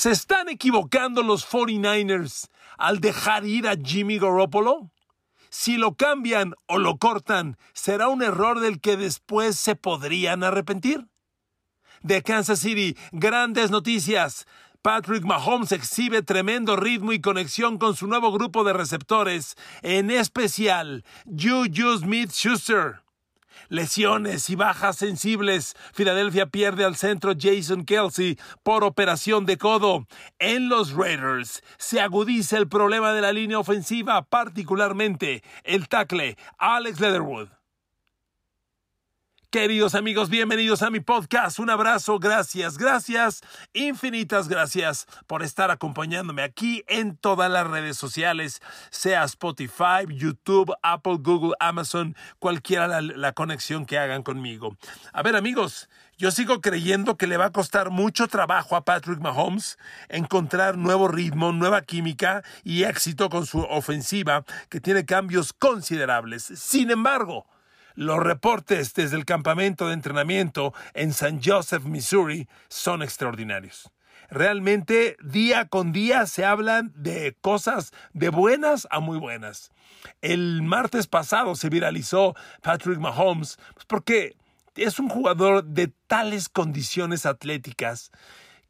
¿Se están equivocando los 49ers al dejar ir a Jimmy Garoppolo? Si lo cambian o lo cortan, ¿será un error del que después se podrían arrepentir? De Kansas City, grandes noticias. Patrick Mahomes exhibe tremendo ritmo y conexión con su nuevo grupo de receptores, en especial Juju Smith Schuster. Lesiones y bajas sensibles. Filadelfia pierde al centro Jason Kelsey por operación de codo. En los Raiders se agudiza el problema de la línea ofensiva, particularmente el tackle Alex Leatherwood. Queridos amigos, bienvenidos a mi podcast. Un abrazo, gracias, gracias, infinitas gracias por estar acompañándome aquí en todas las redes sociales, sea Spotify, YouTube, Apple, Google, Amazon, cualquiera la, conexión que hagan conmigo. A ver amigos, yo sigo creyendo que le va a costar mucho trabajo a Patrick Mahomes encontrar nuevo ritmo, nueva química y éxito con su ofensiva que tiene cambios considerables. Sin embargo, los reportes desde el campamento de entrenamiento en San Joseph, Missouri, son extraordinarios. Realmente día con día se hablan de cosas de buenas a muy buenas. El martes pasado se viralizó Patrick Mahomes pues, porque es un jugador de tales condiciones atléticas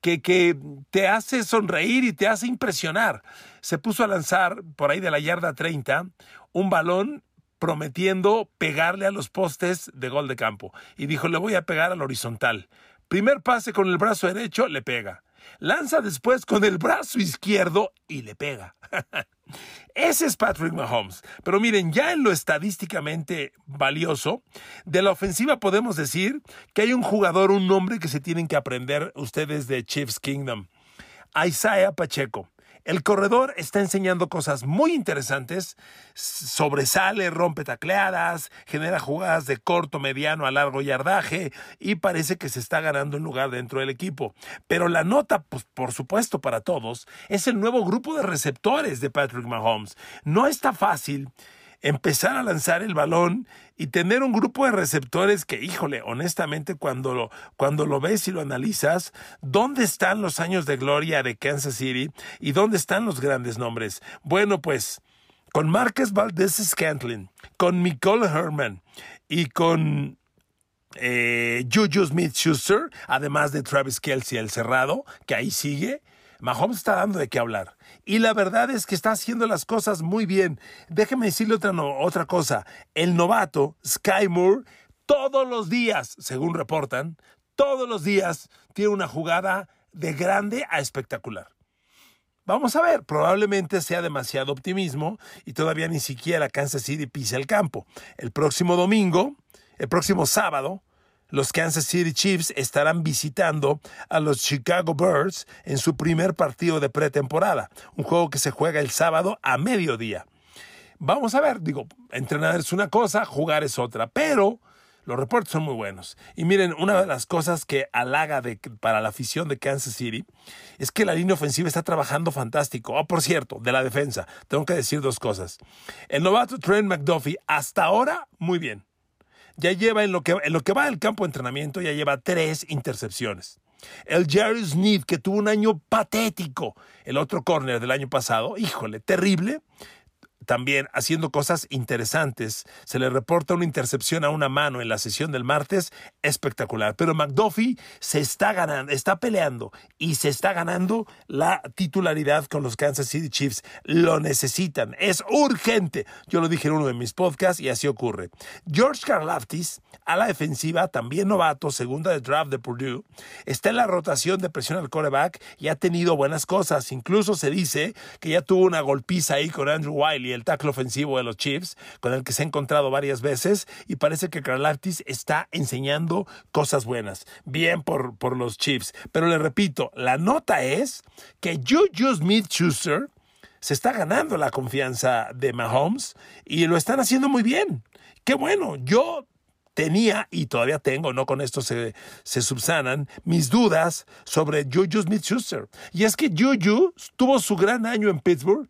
que, que, te hace sonreír y te hace impresionar. Se puso a lanzar por ahí de la yarda 30 un balón prometiendo pegarle a los postes de gol de campo. Y dijo, le voy a pegar al horizontal. Primer pase con el brazo derecho, le pega. Lanza después con el brazo izquierdo y le pega. Ese es Patrick Mahomes. Pero miren, ya en lo estadísticamente valioso, de la ofensiva podemos decir que hay un jugador, un nombre que se tienen que aprender ustedes de Chiefs Kingdom. Isaiah Pacheco. El corredor está enseñando cosas muy interesantes, sobresale, rompe tacleadas, genera jugadas de corto, mediano a largo yardaje y parece que se está ganando un lugar dentro del equipo. Pero la nota, pues, por supuesto para todos, es el nuevo grupo de receptores de Patrick Mahomes. No está fácil empezar a lanzar el balón y tener un grupo de receptores que, híjole, honestamente, cuando lo, cuando lo ves y lo analizas, ¿dónde están los años de gloria de Kansas City y dónde están los grandes nombres? Bueno, pues con Marcus Valdez Scantlin, con Nicole Herman y con eh, Juju Smith Schuster, además de Travis Kelsey, el cerrado, que ahí sigue. Mahomes está dando de qué hablar. Y la verdad es que está haciendo las cosas muy bien. Déjeme decirle otra, otra cosa. El novato, Sky Moore, todos los días, según reportan, todos los días tiene una jugada de grande a espectacular. Vamos a ver, probablemente sea demasiado optimismo y todavía ni siquiera Kansas City pise el campo. El próximo domingo, el próximo sábado, los Kansas City Chiefs estarán visitando a los Chicago Bears en su primer partido de pretemporada, un juego que se juega el sábado a mediodía. Vamos a ver, digo, entrenar es una cosa, jugar es otra, pero los reportes son muy buenos. Y miren, una de las cosas que halaga para la afición de Kansas City es que la línea ofensiva está trabajando fantástico. Oh, por cierto, de la defensa, tengo que decir dos cosas. El novato Trent McDuffie, hasta ahora, muy bien ya lleva en lo que, en lo que va del campo de entrenamiento, ya lleva tres intercepciones. El Jerry Sneed, que tuvo un año patético, el otro corner del año pasado, híjole, terrible, también haciendo cosas interesantes. Se le reporta una intercepción a una mano en la sesión del martes, espectacular. Pero McDuffie se está ganando, está peleando y se está ganando la titularidad con los Kansas City Chiefs. Lo necesitan, es urgente. Yo lo dije en uno de mis podcasts y así ocurre. George Karlaftis, a la defensiva, también novato, segunda de draft de Purdue, está en la rotación de presión al coreback y ha tenido buenas cosas. Incluso se dice que ya tuvo una golpiza ahí con Andrew Wiley el ofensivo de los Chiefs, con el que se ha encontrado varias veces, y parece que Karlaftis está enseñando cosas buenas. Bien por, por los Chiefs. Pero le repito, la nota es que Juju Smith-Schuster se está ganando la confianza de Mahomes y lo están haciendo muy bien. Qué bueno, yo tenía y todavía tengo, no con esto se, se subsanan, mis dudas sobre Juju Smith-Schuster. Y es que Juju tuvo su gran año en Pittsburgh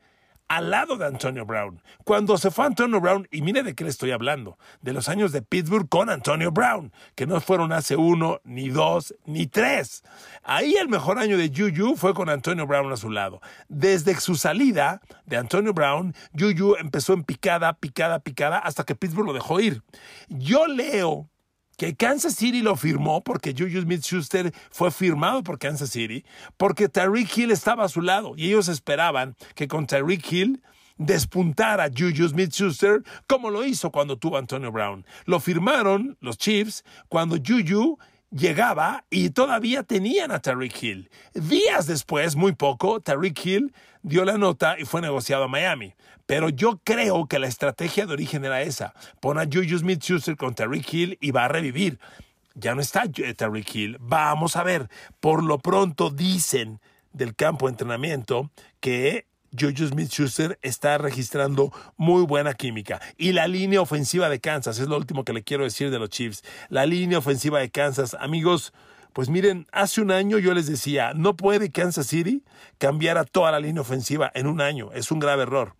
al lado de Antonio Brown. Cuando se fue Antonio Brown, y mire de qué le estoy hablando, de los años de Pittsburgh con Antonio Brown, que no fueron hace uno, ni dos, ni tres. Ahí el mejor año de Juju fue con Antonio Brown a su lado. Desde su salida de Antonio Brown, Juju empezó en picada, picada, picada, hasta que Pittsburgh lo dejó ir. Yo leo que Kansas City lo firmó porque Juju Smith-Schuster fue firmado por Kansas City, porque Tyreek Hill estaba a su lado y ellos esperaban que con Tyreek Hill despuntara Juju Smith-Schuster como lo hizo cuando tuvo Antonio Brown. Lo firmaron los Chiefs cuando Juju llegaba y todavía tenían a Tyreek Hill. Días después, muy poco, Tyreek Hill dio la nota y fue negociado a Miami. Pero yo creo que la estrategia de origen era esa. Pon a Juju Smith-Schuster con Tyreek Hill y va a revivir. Ya no está Tyreek Hill. Vamos a ver. Por lo pronto dicen del campo de entrenamiento que Juju Smith-Schuster está registrando muy buena química. Y la línea ofensiva de Kansas, es lo último que le quiero decir de los Chiefs. La línea ofensiva de Kansas, amigos, pues miren, hace un año yo les decía, no puede Kansas City cambiar a toda la línea ofensiva en un año. Es un grave error.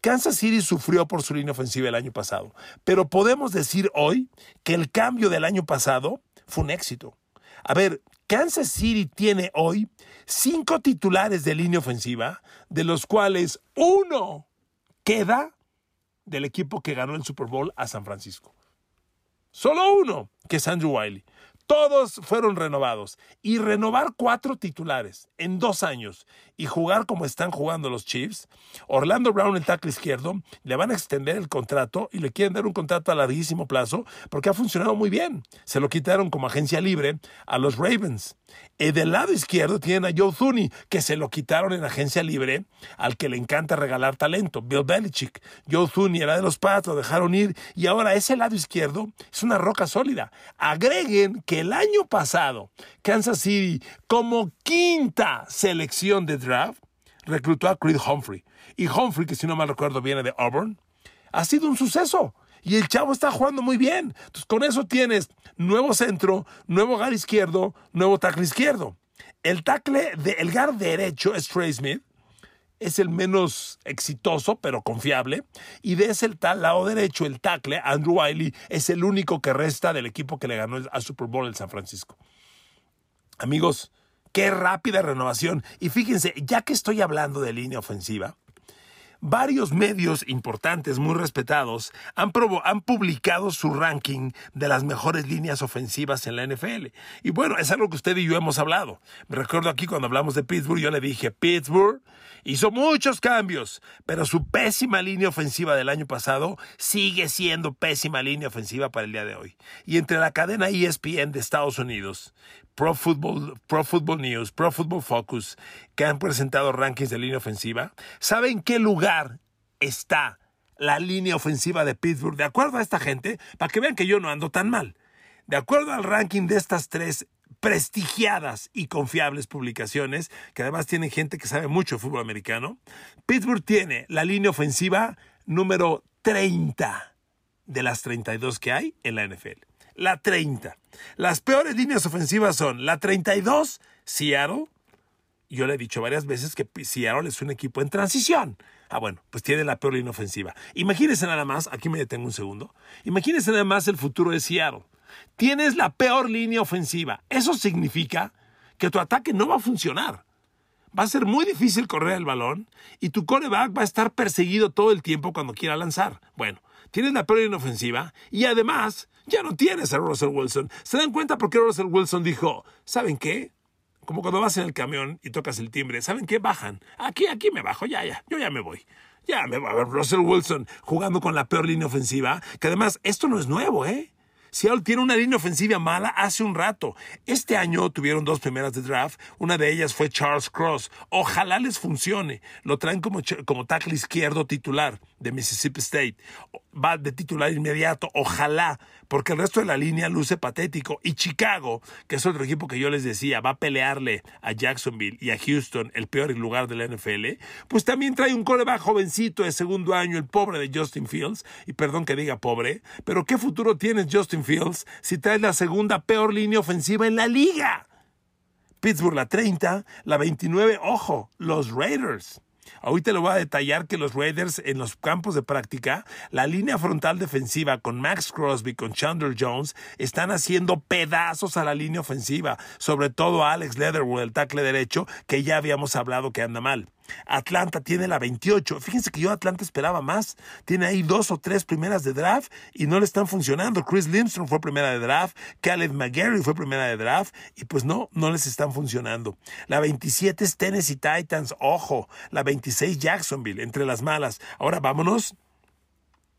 Kansas City sufrió por su línea ofensiva el año pasado, pero podemos decir hoy que el cambio del año pasado fue un éxito. A ver, Kansas City tiene hoy cinco titulares de línea ofensiva, de los cuales uno queda del equipo que ganó el Super Bowl a San Francisco. Solo uno, que es Andrew Wiley. Todos fueron renovados. Y renovar cuatro titulares en dos años y jugar como están jugando los Chiefs, Orlando Brown, el tackle izquierdo, le van a extender el contrato y le quieren dar un contrato a larguísimo plazo porque ha funcionado muy bien. Se lo quitaron como agencia libre a los Ravens. Y del lado izquierdo tienen a Joe Thuney, que se lo quitaron en agencia libre al que le encanta regalar talento, Bill Belichick. Joe Thuney era de los Pats, lo dejaron ir y ahora ese lado izquierdo es una roca sólida. Agreguen que el año pasado Kansas City, como quinta selección de draft, reclutó a Creed Humphrey. Y Humphrey, que si no mal recuerdo viene de Auburn, ha sido un suceso. Y el chavo está jugando muy bien. Entonces, con eso tienes nuevo centro, nuevo gar izquierdo, nuevo tackle izquierdo. El tackle, de, el guard derecho es Trey Smith. Es el menos exitoso, pero confiable. Y de ese tal lado derecho, el tackle, Andrew Wiley, es el único que resta del equipo que le ganó al Super Bowl el San Francisco. Amigos, qué rápida renovación. Y fíjense, ya que estoy hablando de línea ofensiva, Varios medios importantes, muy respetados, han, han, publicado su ranking de las mejores líneas ofensivas en la NFL. Y bueno, es algo que usted y yo hemos hablado. Me recuerdo aquí cuando hablamos de Pittsburgh, yo le dije, Pittsburgh hizo muchos cambios, pero su pésima línea ofensiva del año pasado sigue siendo pésima línea ofensiva para el día de hoy. Y entre la cadena ESPN de Estados Unidos, Pro Football, Pro Football News, Pro Football Focus, que han presentado rankings de línea ofensiva, ¿sabe en qué lugar está la línea ofensiva de Pittsburgh? De acuerdo a esta gente, para que vean que yo no ando tan mal. De acuerdo al ranking de estas tres prestigiadas y confiables publicaciones, que además tienen gente que sabe mucho de fútbol americano, Pittsburgh tiene la línea ofensiva número 30 de las 32 que hay en la NFL la 30. Las peores líneas ofensivas son la 32, Seattle. Yo le he dicho varias veces que Seattle es un equipo en transición. Ah, bueno, pues tiene la peor línea ofensiva. Imagínense nada más, aquí me detengo un segundo. Imagínense nada más el futuro de Seattle. Tienes la peor línea ofensiva. Eso significa que tu ataque no va a funcionar. Va a ser muy difícil correr el balón y tu coreback va a estar perseguido todo el tiempo cuando quiera lanzar. Bueno, tienes la peor línea ofensiva y además ya no tienes a Russell Wilson. ¿Se dan cuenta por qué Russell Wilson dijo, ¿saben qué? Como cuando vas en el camión y tocas el timbre, ¿saben qué? Bajan. Aquí, aquí me bajo, ya, ya, yo ya me voy. Ya me voy a ver Russell Wilson jugando con la peor línea ofensiva, que además esto no es nuevo, ¿eh? Seattle tiene una línea ofensiva mala hace un rato. Este año tuvieron dos primeras de draft. Una de ellas fue Charles Cross. Ojalá les funcione. Lo traen como, como tackle izquierdo titular de Mississippi State. Va de titular inmediato. Ojalá porque el resto de la línea luce patético. Y Chicago, que es otro equipo que yo les decía, va a pelearle a Jacksonville y a Houston, el peor lugar de la NFL, pues también trae un coreback jovencito de segundo año, el pobre de Justin Fields. Y perdón que diga pobre, pero ¿qué futuro tienes Justin Fields si traes la segunda peor línea ofensiva en la liga? Pittsburgh la 30, la 29, ojo, los Raiders. Ahorita le voy a detallar que los Raiders en los campos de práctica, la línea frontal defensiva con Max Crosby, con Chandler Jones, están haciendo pedazos a la línea ofensiva, sobre todo a Alex Leatherwood, el tackle derecho, que ya habíamos hablado que anda mal. Atlanta tiene la 28. Fíjense que yo Atlanta esperaba más. Tiene ahí dos o tres primeras de draft y no le están funcionando. Chris Lindstrom fue primera de draft, Caleb McGarry fue primera de draft y pues no, no les están funcionando. La 27 es Tennessee Titans, ojo. La 26 Jacksonville, entre las malas. Ahora vámonos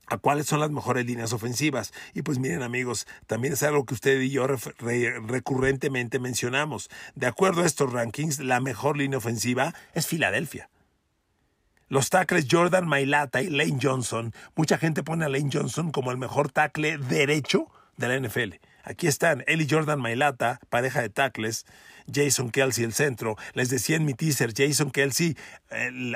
a cuáles son las mejores líneas ofensivas. Y pues miren amigos, también es algo que usted y yo recurrentemente mencionamos. De acuerdo a estos rankings, la mejor línea ofensiva es Filadelfia. Los tackles Jordan Mailata y Lane Johnson, mucha gente pone a Lane Johnson como el mejor tackle derecho de la NFL. Aquí están Eli Jordan Mailata, pareja de tackles, Jason Kelsey el centro. Les decía en mi teaser, Jason Kelsey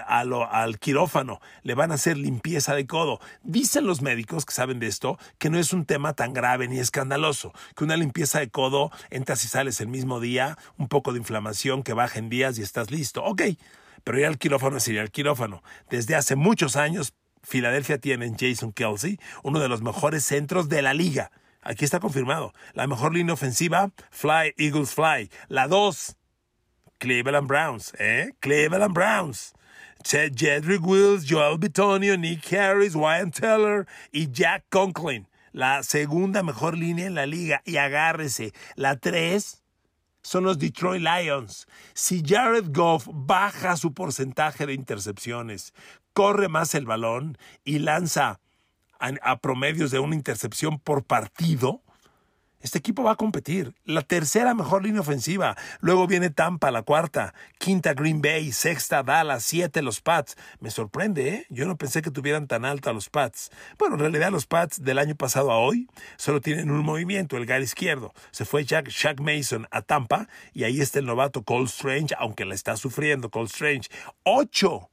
al quirófano, le van a hacer limpieza de codo. Dicen los médicos que saben de esto que no es un tema tan grave ni escandaloso, que una limpieza de codo entras y sales el mismo día, un poco de inflamación que baja en días y estás listo. Ok, pero ir al quirófano es ir al quirófano. Desde hace muchos años, Filadelfia tiene en Jason Kelsey uno de los mejores centros de la liga. Aquí está confirmado. La mejor línea ofensiva, Fly, Eagles Fly. La dos, Cleveland Browns, ¿eh? Cleveland Browns. Jedrick Wills, Joel Bitonio, Nick Harris, Wyatt Teller y Jack Conklin. La segunda mejor línea en la liga. Y agárrese. La tres son los Detroit Lions. Si Jared Goff baja su porcentaje de intercepciones, corre más el balón y lanza a, promedios de una intercepción por partido, este equipo va a competir. La tercera mejor línea ofensiva. Luego viene Tampa, la cuarta. Quinta Green Bay. Sexta Dallas. Siete los Pats. Me sorprende, ¿eh? Yo no pensé que tuvieran tan alta los Pats. Bueno, en realidad los Pats del año pasado a hoy solo tienen un movimiento, el gar izquierdo. Se fue Jack, Shaq Mason a Tampa y ahí está el novato Cole Strange, aunque la está sufriendo Cole Strange. Ocho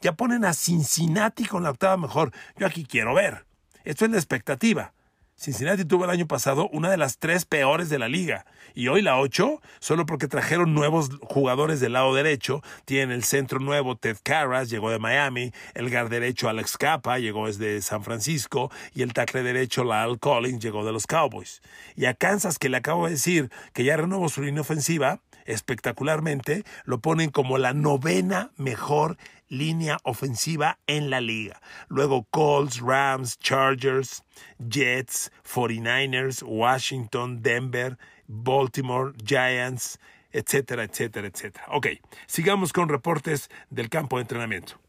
ya ponen a Cincinnati con la octava mejor. Yo aquí quiero ver. Esto es la expectativa. Cincinnati tuvo el año pasado una de las tres peores de la liga. Y hoy la ocho, solo porque trajeron nuevos jugadores del lado derecho. Tienen el centro nuevo, Ted Carras, llegó de Miami. El guard derecho, Alex Capa, llegó desde San Francisco. Y el tackle derecho, Lyle Collins, llegó de los Cowboys. Y a Kansas, que le acabo de decir que ya renovó su línea ofensiva, espectacularmente, lo ponen como la novena mejor línea ofensiva en la liga. Luego Colts, Rams, Chargers, Jets, 49ers, Washington, Denver, Baltimore, Giants, etcétera, etcétera, etcétera. Ok, sigamos con reportes del campo de entrenamiento.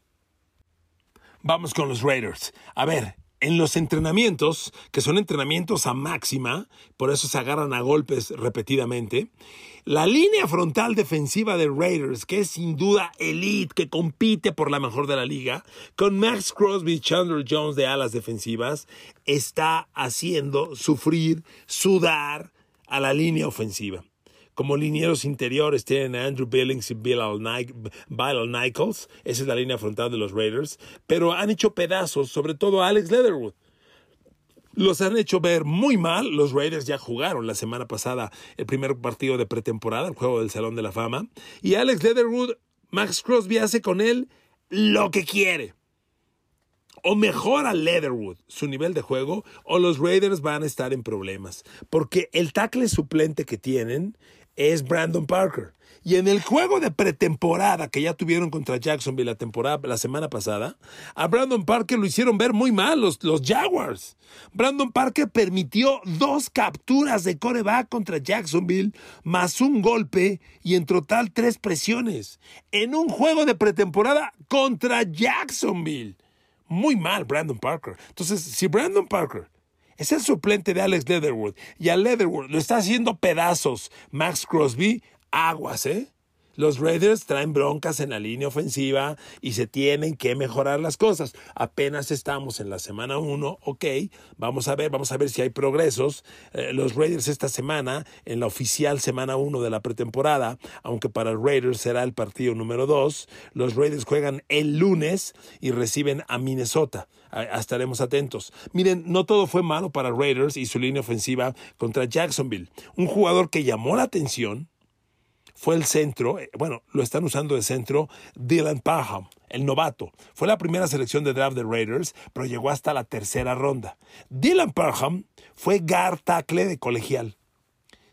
Vamos con los Raiders. A ver, en los entrenamientos, que son entrenamientos a máxima, por eso se agarran a golpes repetidamente, la línea frontal defensiva de Raiders, que es sin duda elite, que compite por la mejor de la liga, con Max Crosby y Chandler Jones de alas defensivas, está haciendo sufrir, sudar a la línea ofensiva. Como linieros interiores tienen a Andrew Billings y Bill Nichols. Esa es la línea frontal de los Raiders. Pero han hecho pedazos, sobre todo a Alex Leatherwood. Los han hecho ver muy mal. Los Raiders ya jugaron la semana pasada el primer partido de pretemporada, el juego del Salón de la Fama. Y Alex Leatherwood, Max Crosby hace con él lo que quiere. O mejora Leatherwood su nivel de juego, o los Raiders van a estar en problemas. Porque el tackle suplente que tienen es Brandon Parker. Y en el juego de pretemporada que ya tuvieron contra Jacksonville la temporada la semana pasada, a Brandon Parker lo hicieron ver muy mal los, los Jaguars. Brandon Parker permitió dos capturas de coreback contra Jacksonville, más un golpe y en total tres presiones. En un juego de pretemporada contra Jacksonville. Muy mal, Brandon Parker. Entonces, si Brandon Parker es el suplente de Alex Leatherwood. Y a Leatherwood lo está haciendo pedazos. Max Crosby, aguas, ¿eh? Los Raiders traen broncas en la línea ofensiva y se tienen que mejorar las cosas. Apenas estamos en la semana 1, ok, vamos a ver, vamos a ver si hay progresos. Eh, los Raiders esta semana, en la oficial semana 1 de la pretemporada, aunque para Raiders será el partido número 2, los Raiders juegan el lunes y reciben a Minnesota. estaremos atentos. Miren, no todo fue malo para Raiders y su línea ofensiva contra Jacksonville. Un jugador que llamó la atención fue el centro, eh, bueno, lo están usando de centro Dylan Parham, el novato. Fue la primera selección de draft de Raiders, pero llegó hasta la tercera ronda. Dylan Parham fue guard tackle de colegial.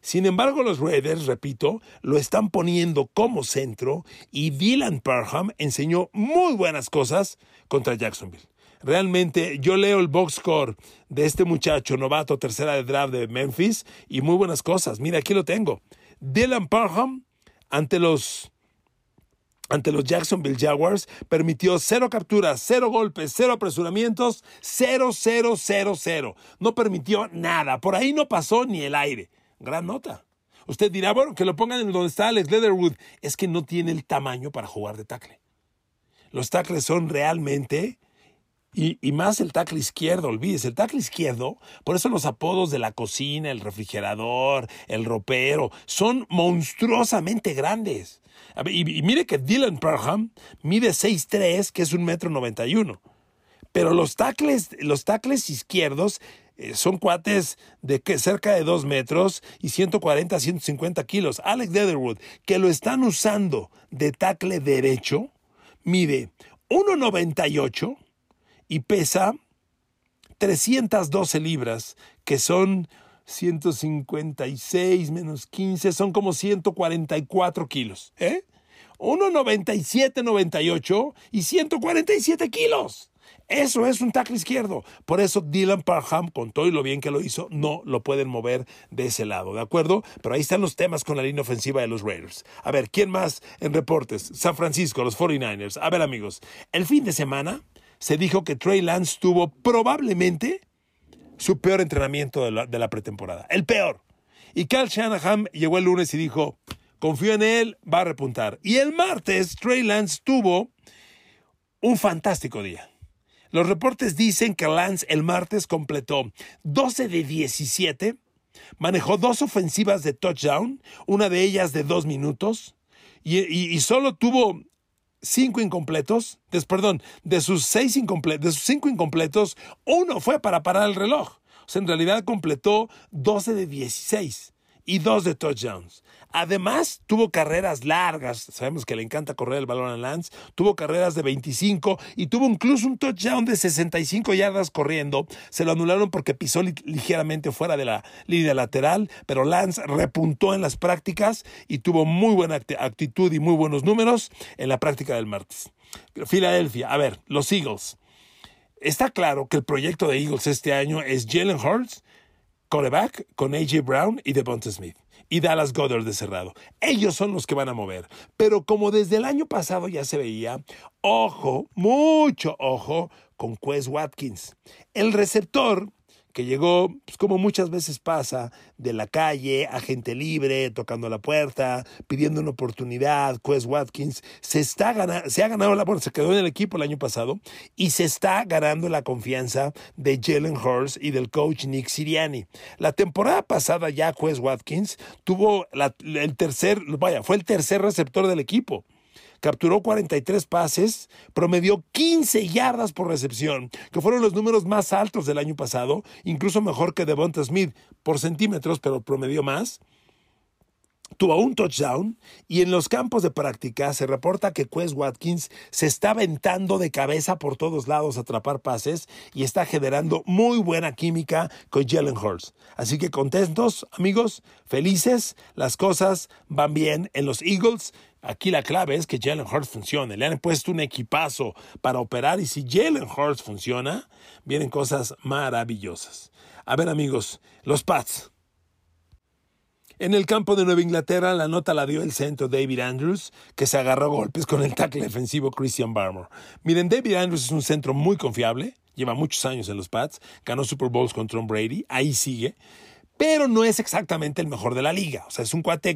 Sin embargo, los Raiders, repito, lo están poniendo como centro y Dylan Parham enseñó muy buenas cosas contra Jacksonville. Realmente yo leo el box score de este muchacho novato tercera de draft de Memphis y muy buenas cosas. Mira, aquí lo tengo. Dylan Parham ante los ante los Jacksonville Jaguars, permitió cero capturas, cero golpes, cero apresuramientos, cero, cero, cero, cero. No permitió nada. Por ahí no pasó ni el aire. Gran nota. Usted dirá, bueno, que lo pongan en donde está Alex Leatherwood. Es que no tiene el tamaño para jugar de tackle. Los tackles son realmente y, más el tackle izquierdo, olvídese, el tackle izquierdo, por eso los apodos de la cocina, el refrigerador, el ropero, son monstruosamente grandes. Y, mire que Dylan Parham mide 6'3, que es un metro 91. Pero los tackles, los tackles izquierdos eh, son cuates de que cerca de 2 metros y 140 150 kilos. Alex Leatherwood, que lo están usando de tackle derecho, mide 1,98 y pesa 312 libras, que son 156 menos 15, son como 144 kilos. ¿eh? 1,97, 98 y 147 kilos. Eso es un tackle izquierdo. Por eso Dylan Parham, con todo y lo bien que lo hizo, no lo pueden mover de ese lado, ¿de acuerdo? Pero ahí están los temas con la línea ofensiva de los Raiders. A ver, ¿quién más en reportes? San Francisco, los 49ers. A ver, amigos, el fin de semana se dijo que Trey Lance tuvo probablemente su peor entrenamiento de la, de la pretemporada. El peor. Y Cal Shanahan llegó el lunes y dijo, confío en él, va a repuntar. Y el martes, Trey Lance tuvo un fantástico día. Los reportes dicen que Lance el martes completó 12 de 17, manejó dos ofensivas de touchdown, una de ellas de dos minutos, y, y, y solo tuvo cinco incompletos, des, perdón, de sus, seis incompletos, de sus cinco incompletos, uno fue para parar el reloj. O sea, en realidad completó 12 de 16 y dos de touchdowns. Además, tuvo carreras largas. Sabemos que le encanta correr el balón a Lance. Tuvo carreras de 25 y tuvo incluso un touchdown de 65 yardas corriendo. Se lo anularon porque pisó ligeramente fuera de la línea lateral, pero Lance repuntó en las prácticas y tuvo muy buena actitud y muy buenos números en la práctica del martes. Filadelfia, a ver, los Eagles. Está claro que el proyecto de Eagles este año es Jalen Hurts, coreback, con AJ Brown y Devonta Smith y Dallas Goddard de cerrado. Ellos son los que van a mover. Pero como desde el año pasado ya se veía, ojo, mucho ojo con Quez Watkins. El receptor que llegó, pues como muchas veces pasa, de la calle a gente libre, tocando la puerta, pidiendo una oportunidad. Quez Watkins se, está ganando, se ha ganado la, bueno, se quedó en el equipo el año pasado y se está ganando la confianza de Jalen Hurst y del coach Nick Siriani. La temporada pasada ya Quez Watkins tuvo la, el tercer, vaya, fue el tercer receptor del equipo capturó 43 pases, promedió 15 yardas por recepción, que fueron los números más altos del año pasado, incluso mejor que Devonta Smith por centímetros, pero promedió más tuvo un touchdown y en los campos de práctica se reporta que Quez Watkins se está aventando de cabeza por todos lados a atrapar pases y está generando muy buena química con Jalen Hurts. Así que contentos, amigos, felices, las cosas van bien en los Eagles. Aquí la clave es que Jalen Hurts funcione. Le han puesto un equipazo para operar y si Jalen Hurts funciona, vienen cosas maravillosas. A ver, amigos, los Pats. En el campo de Nueva Inglaterra, la nota la dio el centro David Andrews, que se agarró golpes con el tackle defensivo Christian Barmore. Miren, David Andrews es un centro muy confiable, lleva muchos años en los Pats, ganó Super Bowls con Tom Brady, ahí sigue, pero no es exactamente el mejor de la liga. O sea, es un cuate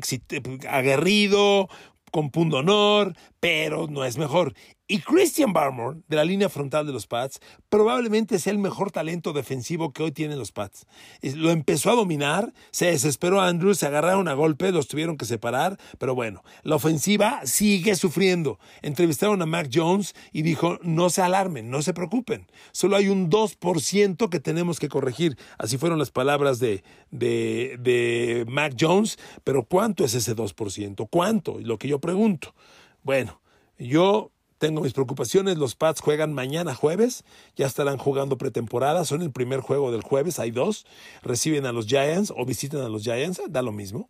aguerrido, con punto honor, pero no es mejor. Y Christian Barmore, de la línea frontal de los Pats, probablemente sea el mejor talento defensivo que hoy tienen los Pats. Lo empezó a dominar, se desesperó Andrews, se agarraron a golpe, los tuvieron que separar, pero bueno, la ofensiva sigue sufriendo. Entrevistaron a Mac Jones y dijo, no se alarmen, no se preocupen, solo hay un 2% que tenemos que corregir. Así fueron las palabras de, de, de Mac Jones, pero ¿cuánto es ese 2%? ¿Cuánto? Lo que yo pregunto. Bueno, yo tengo mis preocupaciones. Los Pats juegan mañana jueves, ya estarán jugando pretemporada, son el primer juego del jueves, hay dos. Reciben a los Giants o visitan a los Giants, da lo mismo.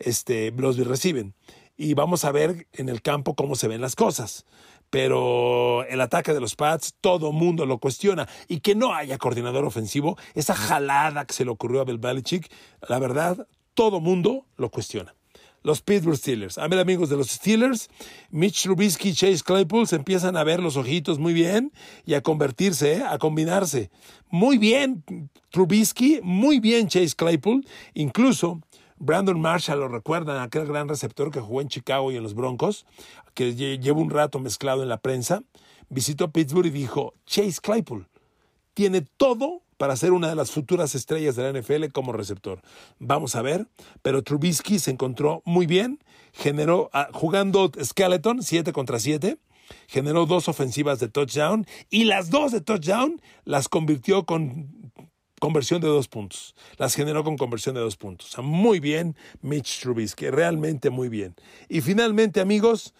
Este, los reciben. Y vamos a ver en el campo cómo se ven las cosas. Pero el ataque de los Pats, todo mundo lo cuestiona. Y que no haya coordinador ofensivo, esa jalada que se le ocurrió a Belichick, la verdad, todo mundo lo cuestiona los Pittsburgh Steelers. A ver, amigos de los Steelers, Mitch Trubisky y Chase Claypool se empiezan a ver los ojitos muy bien y a convertirse, ¿eh? a combinarse. Muy bien Trubisky, muy bien Chase Claypool. Incluso Brandon Marshall, lo recuerdan, aquel gran receptor que jugó en Chicago y en los Broncos, que lleva un rato mezclado en la prensa, visitó Pittsburgh y dijo, Chase Claypool tiene todo para ser una de las futuras estrellas de la NFL como receptor. Vamos a ver, pero Trubisky se encontró muy bien, generó, ah, jugando Skeleton 7 contra 7, generó dos ofensivas de touchdown y las dos de touchdown las convirtió con conversión de dos puntos. Las generó con conversión de dos puntos. muy bien Mitch Trubisky, realmente muy bien. Y finalmente, amigos,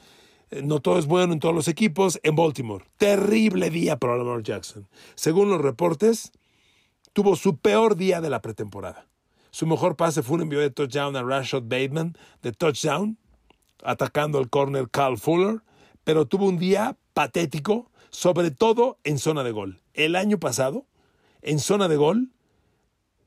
eh, no todo es bueno en todos los equipos. En Baltimore, terrible día para Lamar Jackson. Según los reportes, tuvo su peor día de la pretemporada. Su mejor pase fue un envío de touchdown a Rashad Bateman, de touchdown, atacando al corner Carl Fuller, pero tuvo un día patético, sobre todo en zona de gol. El año pasado, en zona de gol,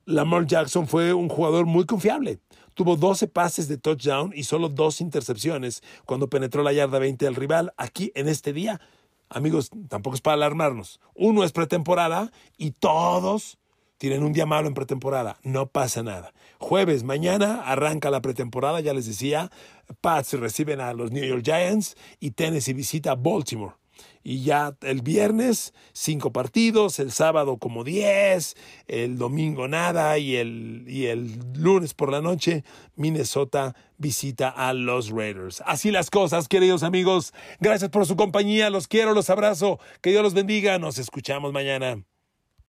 Lamar Jackson fue un jugador muy confiable. Tuvo 12 pases de touchdown y solo dos intercepciones cuando penetró la yarda 20 del rival. Aquí, en este día, amigos, tampoco es para alarmarnos. Uno es pretemporada y todos tienen un día malo en pretemporada, no pasa nada. Jueves, mañana arranca la pretemporada, ya les decía, Pats reciben a los New York Giants y Tennessee visita Baltimore. Y ya el viernes cinco partidos, el sábado como diez, el domingo nada y el, y el lunes por la noche Minnesota visita a los Raiders. Así las cosas, queridos amigos. Gracias por su compañía, los quiero, los abrazo. Que Dios los bendiga. Nos escuchamos mañana.